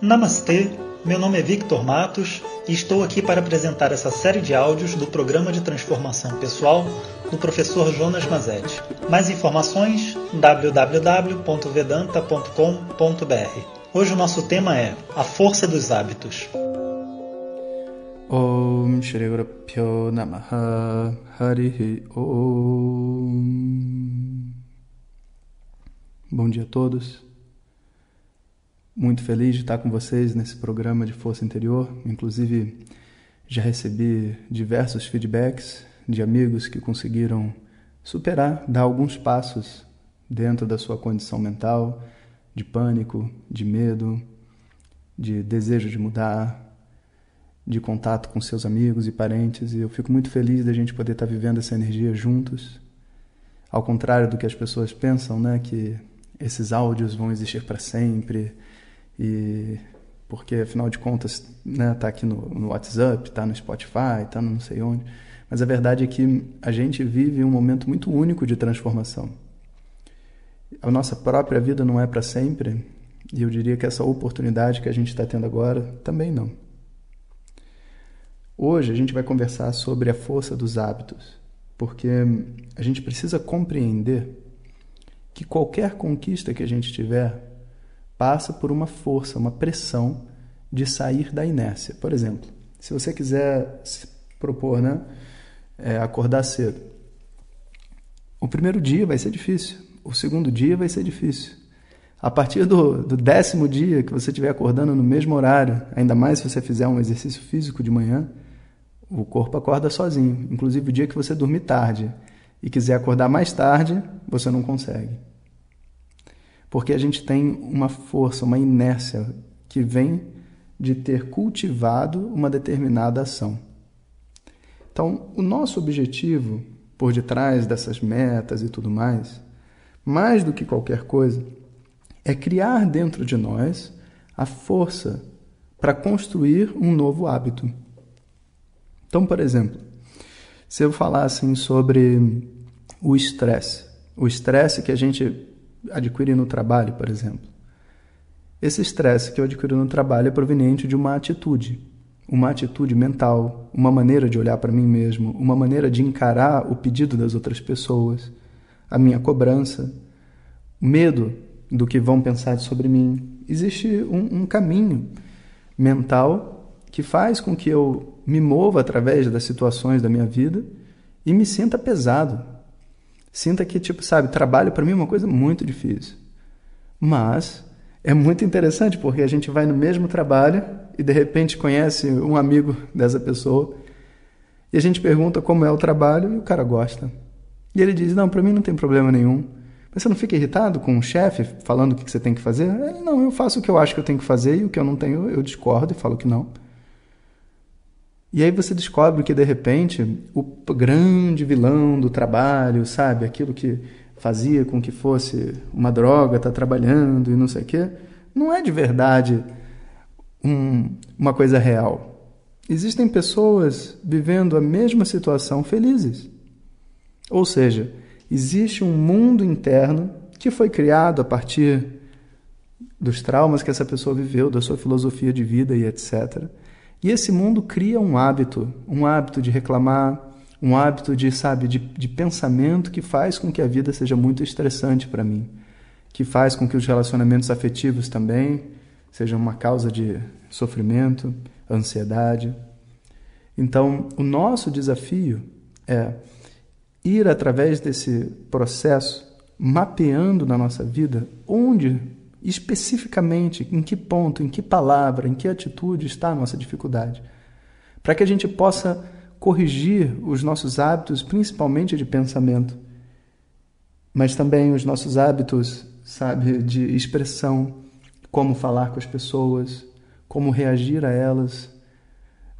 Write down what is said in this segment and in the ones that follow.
Namastê, meu nome é Victor Matos e estou aqui para apresentar essa série de áudios do programa de transformação pessoal do professor Jonas Mazetti. Mais informações www.vedanta.com.br. Hoje o nosso tema é a força dos hábitos. Om Shri Guru Pyo Namaha Harihi Om Bom dia a todos. Muito feliz de estar com vocês nesse programa de Força Interior. Inclusive, já recebi diversos feedbacks de amigos que conseguiram superar, dar alguns passos dentro da sua condição mental, de pânico, de medo, de desejo de mudar, de contato com seus amigos e parentes. E eu fico muito feliz da gente poder estar vivendo essa energia juntos. Ao contrário do que as pessoas pensam, né, que esses áudios vão existir para sempre e porque afinal de contas, né, tá aqui no, no WhatsApp, tá no Spotify, tá no não sei onde. Mas a verdade é que a gente vive um momento muito único de transformação. A nossa própria vida não é para sempre, e eu diria que essa oportunidade que a gente está tendo agora também não. Hoje a gente vai conversar sobre a força dos hábitos, porque a gente precisa compreender que qualquer conquista que a gente tiver passa por uma força, uma pressão de sair da inércia. Por exemplo, se você quiser se propor, né, é, acordar cedo, o primeiro dia vai ser difícil, o segundo dia vai ser difícil. A partir do, do décimo dia que você estiver acordando no mesmo horário, ainda mais se você fizer um exercício físico de manhã, o corpo acorda sozinho. Inclusive o dia que você dormir tarde e quiser acordar mais tarde, você não consegue. Porque a gente tem uma força, uma inércia que vem de ter cultivado uma determinada ação. Então, o nosso objetivo por detrás dessas metas e tudo mais, mais do que qualquer coisa, é criar dentro de nós a força para construir um novo hábito. Então, por exemplo, se eu falar assim sobre o estresse, o estresse que a gente adquiri no trabalho, por exemplo. Esse estresse que eu adquiri no trabalho é proveniente de uma atitude, uma atitude mental, uma maneira de olhar para mim mesmo, uma maneira de encarar o pedido das outras pessoas, a minha cobrança, medo do que vão pensar sobre mim. Existe um, um caminho mental que faz com que eu me mova através das situações da minha vida e me sinta pesado, Sinta que, tipo, sabe, trabalho para mim é uma coisa muito difícil. Mas é muito interessante porque a gente vai no mesmo trabalho e de repente conhece um amigo dessa pessoa e a gente pergunta como é o trabalho e o cara gosta. E ele diz: Não, para mim não tem problema nenhum. Mas você não fica irritado com o chefe falando o que você tem que fazer? Ele, não, eu faço o que eu acho que eu tenho que fazer e o que eu não tenho eu discordo e falo que não. E aí você descobre que de repente o grande vilão do trabalho, sabe, aquilo que fazia com que fosse uma droga, tá trabalhando e não sei o quê, não é de verdade um, uma coisa real. Existem pessoas vivendo a mesma situação felizes. Ou seja, existe um mundo interno que foi criado a partir dos traumas que essa pessoa viveu, da sua filosofia de vida e etc. E esse mundo cria um hábito, um hábito de reclamar, um hábito de, sabe, de, de pensamento que faz com que a vida seja muito estressante para mim, que faz com que os relacionamentos afetivos também sejam uma causa de sofrimento, ansiedade. Então, o nosso desafio é ir através desse processo mapeando na nossa vida onde especificamente em que ponto, em que palavra, em que atitude está a nossa dificuldade, para que a gente possa corrigir os nossos hábitos, principalmente de pensamento, mas também os nossos hábitos, sabe, de expressão, como falar com as pessoas, como reagir a elas,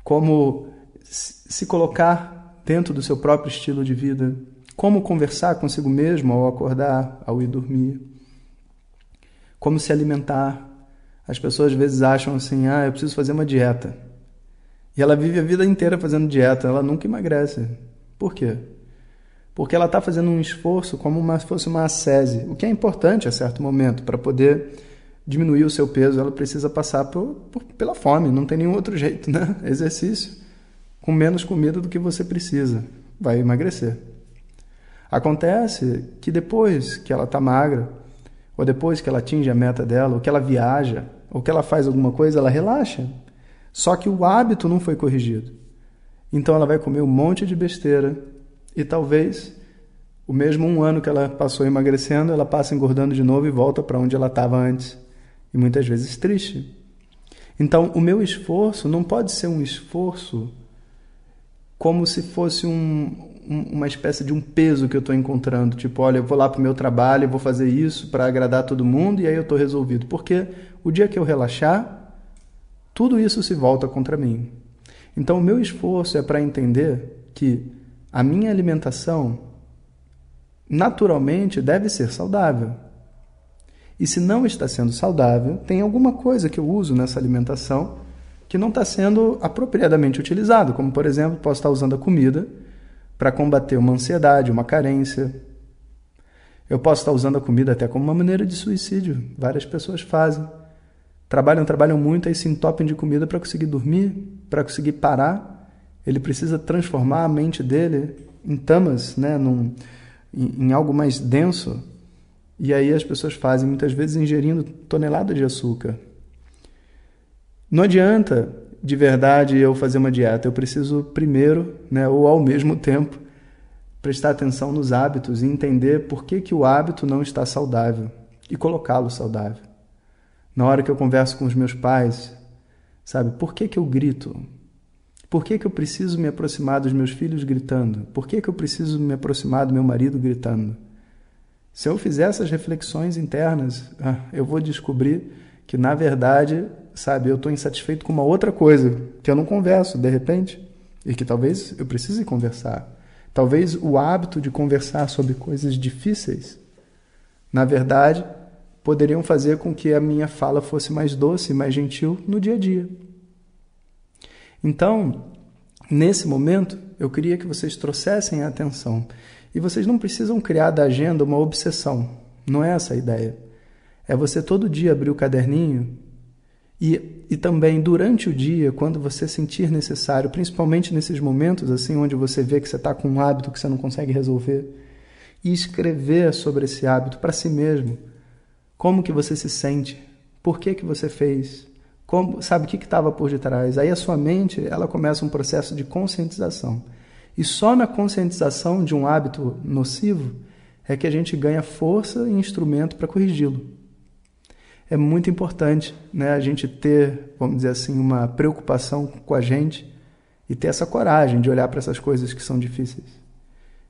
como se colocar dentro do seu próprio estilo de vida, como conversar consigo mesmo ao acordar, ao ir dormir como se alimentar. As pessoas às vezes acham assim: ah, eu preciso fazer uma dieta. E ela vive a vida inteira fazendo dieta, ela nunca emagrece. Por quê? Porque ela está fazendo um esforço como se fosse uma ascese, o que é importante a certo momento para poder diminuir o seu peso, ela precisa passar por, por, pela fome, não tem nenhum outro jeito, né? Exercício. Com menos comida do que você precisa, vai emagrecer. Acontece que depois que ela está magra, ou depois que ela atinge a meta dela, ou que ela viaja, ou que ela faz alguma coisa, ela relaxa. Só que o hábito não foi corrigido. Então ela vai comer um monte de besteira e talvez o mesmo um ano que ela passou emagrecendo, ela passa engordando de novo e volta para onde ela estava antes. E muitas vezes triste. Então, o meu esforço não pode ser um esforço como se fosse um, um, uma espécie de um peso que eu estou encontrando. Tipo, olha, eu vou lá para o meu trabalho, vou fazer isso para agradar todo mundo e aí eu estou resolvido. Porque o dia que eu relaxar, tudo isso se volta contra mim. Então, o meu esforço é para entender que a minha alimentação naturalmente deve ser saudável. E se não está sendo saudável, tem alguma coisa que eu uso nessa alimentação que não está sendo apropriadamente utilizado, como por exemplo, posso estar usando a comida para combater uma ansiedade, uma carência. Eu posso estar usando a comida até como uma maneira de suicídio. Várias pessoas fazem. Trabalham, trabalham muito, aí se entopem de comida para conseguir dormir, para conseguir parar. Ele precisa transformar a mente dele em tamas, né, num, em, em algo mais denso. E aí as pessoas fazem, muitas vezes ingerindo toneladas de açúcar. Não adianta de verdade eu fazer uma dieta, eu preciso primeiro, né, ou ao mesmo tempo, prestar atenção nos hábitos e entender por que, que o hábito não está saudável e colocá-lo saudável. Na hora que eu converso com os meus pais, sabe, por que, que eu grito? Por que, que eu preciso me aproximar dos meus filhos gritando? Por que, que eu preciso me aproximar do meu marido gritando? Se eu fizer essas reflexões internas, ah, eu vou descobrir que, na verdade, sabe, eu estou insatisfeito com uma outra coisa que eu não converso de repente e que talvez eu precise conversar. Talvez o hábito de conversar sobre coisas difíceis, na verdade, poderiam fazer com que a minha fala fosse mais doce, mais gentil no dia a dia. Então, nesse momento, eu queria que vocês trouxessem a atenção. E vocês não precisam criar da agenda uma obsessão. Não é essa a ideia. É você todo dia abrir o caderninho e, e também durante o dia, quando você sentir necessário, principalmente nesses momentos assim onde você vê que você está com um hábito que você não consegue resolver, e escrever sobre esse hábito para si mesmo. Como que você se sente? Por que que você fez? Como, sabe o que estava por detrás? Aí a sua mente ela começa um processo de conscientização. E só na conscientização de um hábito nocivo é que a gente ganha força e instrumento para corrigi-lo. É muito importante né, a gente ter, vamos dizer assim, uma preocupação com a gente e ter essa coragem de olhar para essas coisas que são difíceis.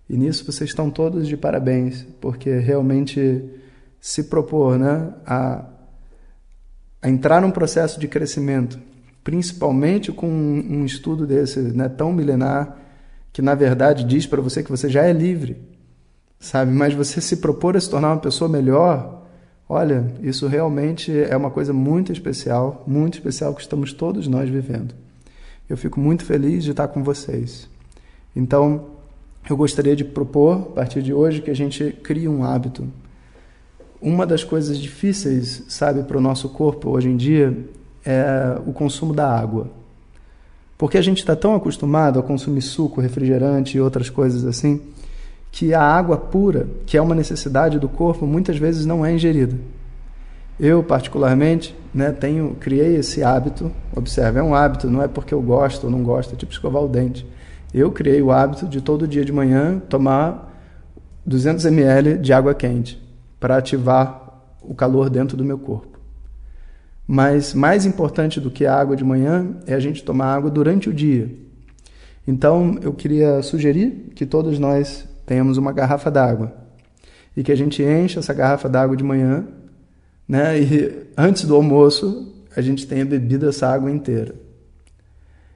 E nisso vocês estão todos de parabéns, porque realmente se propor né, a a entrar num processo de crescimento, principalmente com um, estudo desse, né, tão milenar, que na verdade diz para você que você já é livre, sabe? Mas você se propor a se tornar uma pessoa melhor, olha, isso realmente é uma coisa muito especial, muito especial que estamos todos nós vivendo. Eu fico muito feliz de estar com vocês. Então, eu gostaria de propor, a partir de hoje, que a gente crie um hábito uma das coisas difíceis, sabe, para o nosso corpo hoje em dia é o consumo da água. Porque a gente está tão acostumado a consumir suco, refrigerante e outras coisas assim, que a água pura, que é uma necessidade do corpo, muitas vezes não é ingerida. Eu, particularmente, né, tenho, criei esse hábito, observe, é um hábito, não é porque eu gosto ou não gosto, é tipo escovar o dente. Eu criei o hábito de todo dia de manhã tomar 200 ml de água quente para ativar o calor dentro do meu corpo. Mas mais importante do que a água de manhã é a gente tomar água durante o dia. Então eu queria sugerir que todos nós tenhamos uma garrafa d'água e que a gente encha essa garrafa d'água de manhã, né? E antes do almoço a gente tenha bebido essa água inteira.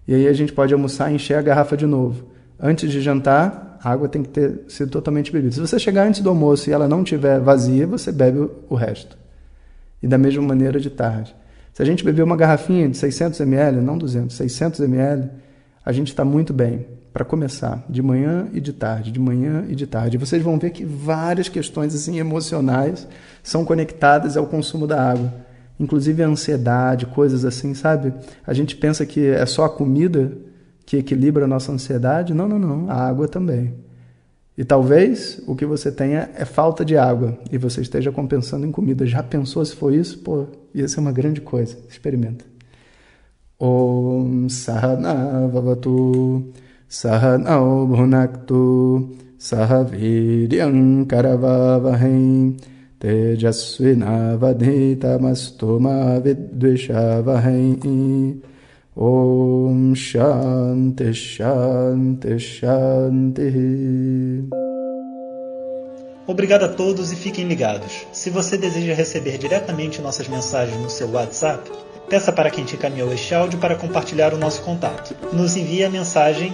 E aí a gente pode almoçar e encher a garrafa de novo. Antes de jantar, a água tem que ter sido totalmente bebida. Se você chegar antes do almoço e ela não estiver vazia, você bebe o resto. E da mesma maneira de tarde. Se a gente beber uma garrafinha de 600 ml, não 200, 600 ml, a gente está muito bem para começar, de manhã e de tarde, de manhã e de tarde. Vocês vão ver que várias questões assim emocionais são conectadas ao consumo da água. inclusive a ansiedade, coisas assim, sabe? A gente pensa que é só a comida que equilibra a nossa ansiedade. Não, não, não. A água também. E talvez o que você tenha é falta de água e você esteja compensando em comida. Já pensou se for isso? Pô, ia ser uma grande coisa. Experimenta. Om Sahana Vavatu Sahanao Bhunaktu Sahaviryam Karavavahim तेजस्विनावधीतमस्तु मा विद्विषावहै Om Shanti Shanti Shanti. Obrigado a todos e fiquem ligados. Se você deseja receber diretamente nossas mensagens no seu WhatsApp, peça para quem te encaminhou este áudio para compartilhar o nosso contato. Nos envie a mensagem